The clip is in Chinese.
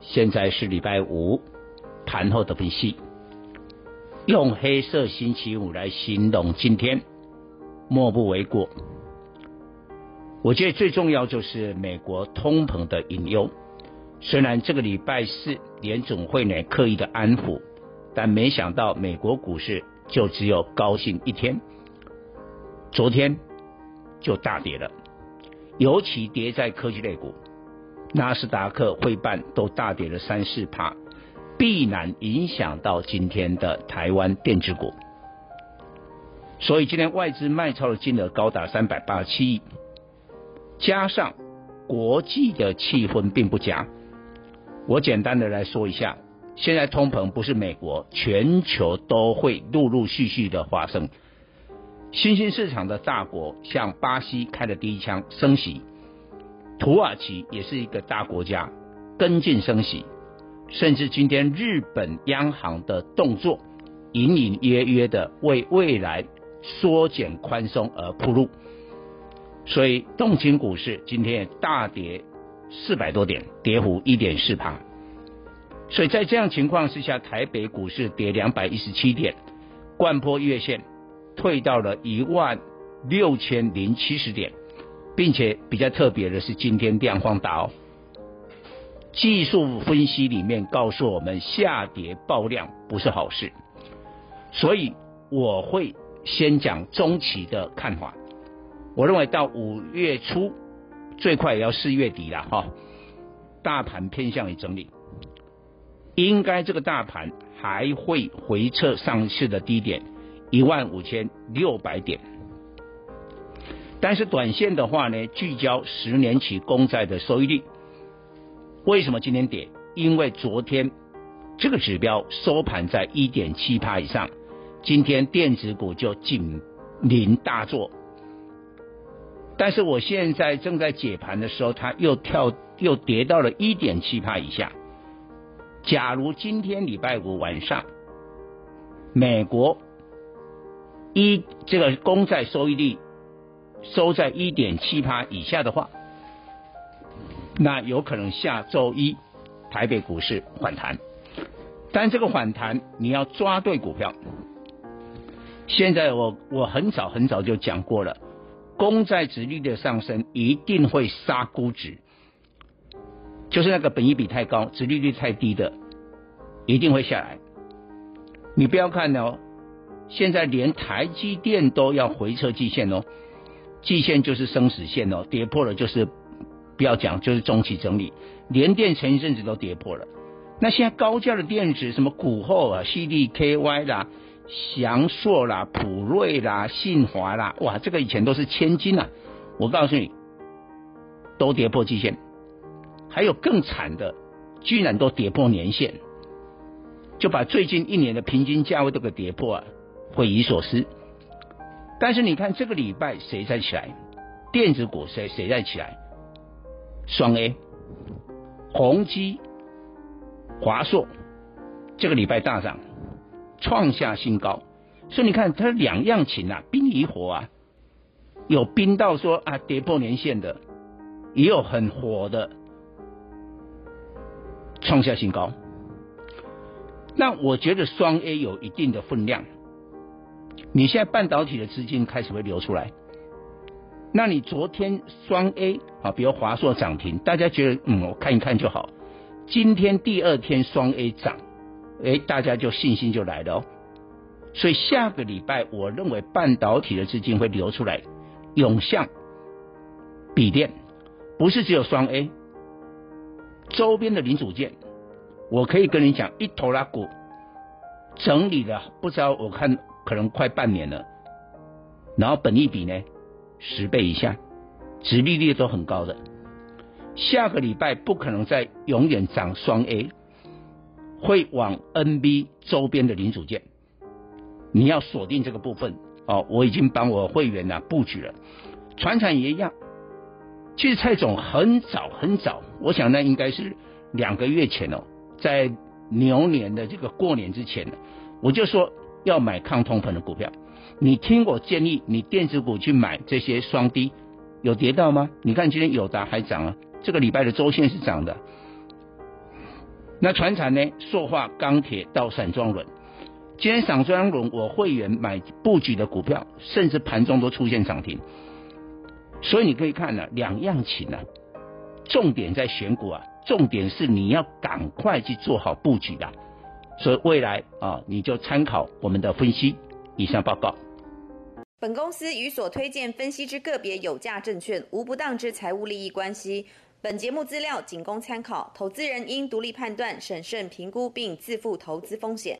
现在是礼拜五盘后的分析，用黑色星期五来形容今天，莫不为过。我觉得最重要就是美国通膨的隐忧。虽然这个礼拜四联总会呢刻意的安抚，但没想到美国股市就只有高兴一天，昨天就大跌了，尤其跌在科技类股，纳斯达克、会办都大跌了三四趴，必然影响到今天的台湾电子股。所以今天外资卖超的金额高达三百八十七亿，加上国际的气氛并不佳。我简单的来说一下，现在通膨不是美国，全球都会陆陆续续的发生。新兴市场的大国，像巴西开了第一枪升息，土耳其也是一个大国家，跟进升息，甚至今天日本央行的动作，隐隐约约的为未来缩减宽松而铺路。所以，动情股市今天也大跌。四百多点，跌幅一点四趴，所以在这样情况之下，台北股市跌两百一十七点，冠破月线，退到了一万六千零七十点，并且比较特别的是，今天量放大哦。技术分析里面告诉我们，下跌爆量不是好事，所以我会先讲中期的看法。我认为到五月初。最快也要四月底了哈，大盘偏向于整理，应该这个大盘还会回撤上次的低点一万五千六百点，但是短线的话呢，聚焦十年期公债的收益率，为什么今天跌？因为昨天这个指标收盘在一点七趴以上，今天电子股就紧邻大作。但是我现在正在解盘的时候，它又跳又跌到了一点七趴以下。假如今天礼拜五晚上，美国一这个公债收益率收在一点七趴以下的话，那有可能下周一台北股市反弹。但这个反弹你要抓对股票。现在我我很早很早就讲过了。公债殖利率的上升一定会杀估值，就是那个本益比太高、殖利率太低的，一定会下来。你不要看哦，现在连台积电都要回撤季线哦，季线就是生死线哦，跌破了就是不要讲，就是中期整理。连电前一阵子都跌破了，那现在高价的电子什么股后啊、CDKY 啦。祥硕啦、普瑞啦、信华啦，哇，这个以前都是千金、啊！我告诉你，都跌破季线，还有更惨的，居然都跌破年线，就把最近一年的平均价位都给跌破啊，匪夷所思。但是你看这个礼拜谁在起来？电子股谁谁在起来？双 A，宏基、华硕，这个礼拜大涨。创下新高，所以你看它两样情啊，冰与火啊，有冰到说啊跌破年线的，也有很火的创下新高。那我觉得双 A 有一定的分量，你现在半导体的资金开始会流出来，那你昨天双 A 啊，比如华硕涨停，大家觉得嗯，我看一看就好。今天第二天双 A 涨。哎，大家就信心就来了哦，所以下个礼拜，我认为半导体的资金会流出来，涌向笔电，不是只有双 A，周边的零组件，我可以跟你讲，一头拉库整理了，不知道我看可能快半年了，然后本益比呢十倍以下，殖利率都很高的，下个礼拜不可能再永远涨双 A。会往 NB 周边的零组件，你要锁定这个部分哦。我已经帮我会员呐布局了，船产也一样。其实蔡总很早很早，我想那应该是两个月前哦，在牛年的这个过年之前，我就说要买抗通膨的股票。你听我建议，你电子股去买这些双低，有跌到吗？你看今天友达还涨啊，这个礼拜的周线是涨的。那船产呢？塑化、钢铁到散装轮，今天散装轮我会员买布局的股票，甚至盘中都出现涨停。所以你可以看呢、啊，两样情啊，重点在选股啊，重点是你要赶快去做好布局的。所以未来啊，你就参考我们的分析。以上报告。本公司与所推荐分析之个别有价证券无不当之财务利益关系。本节目资料仅供参考，投资人应独立判断、审慎评估并自负投资风险。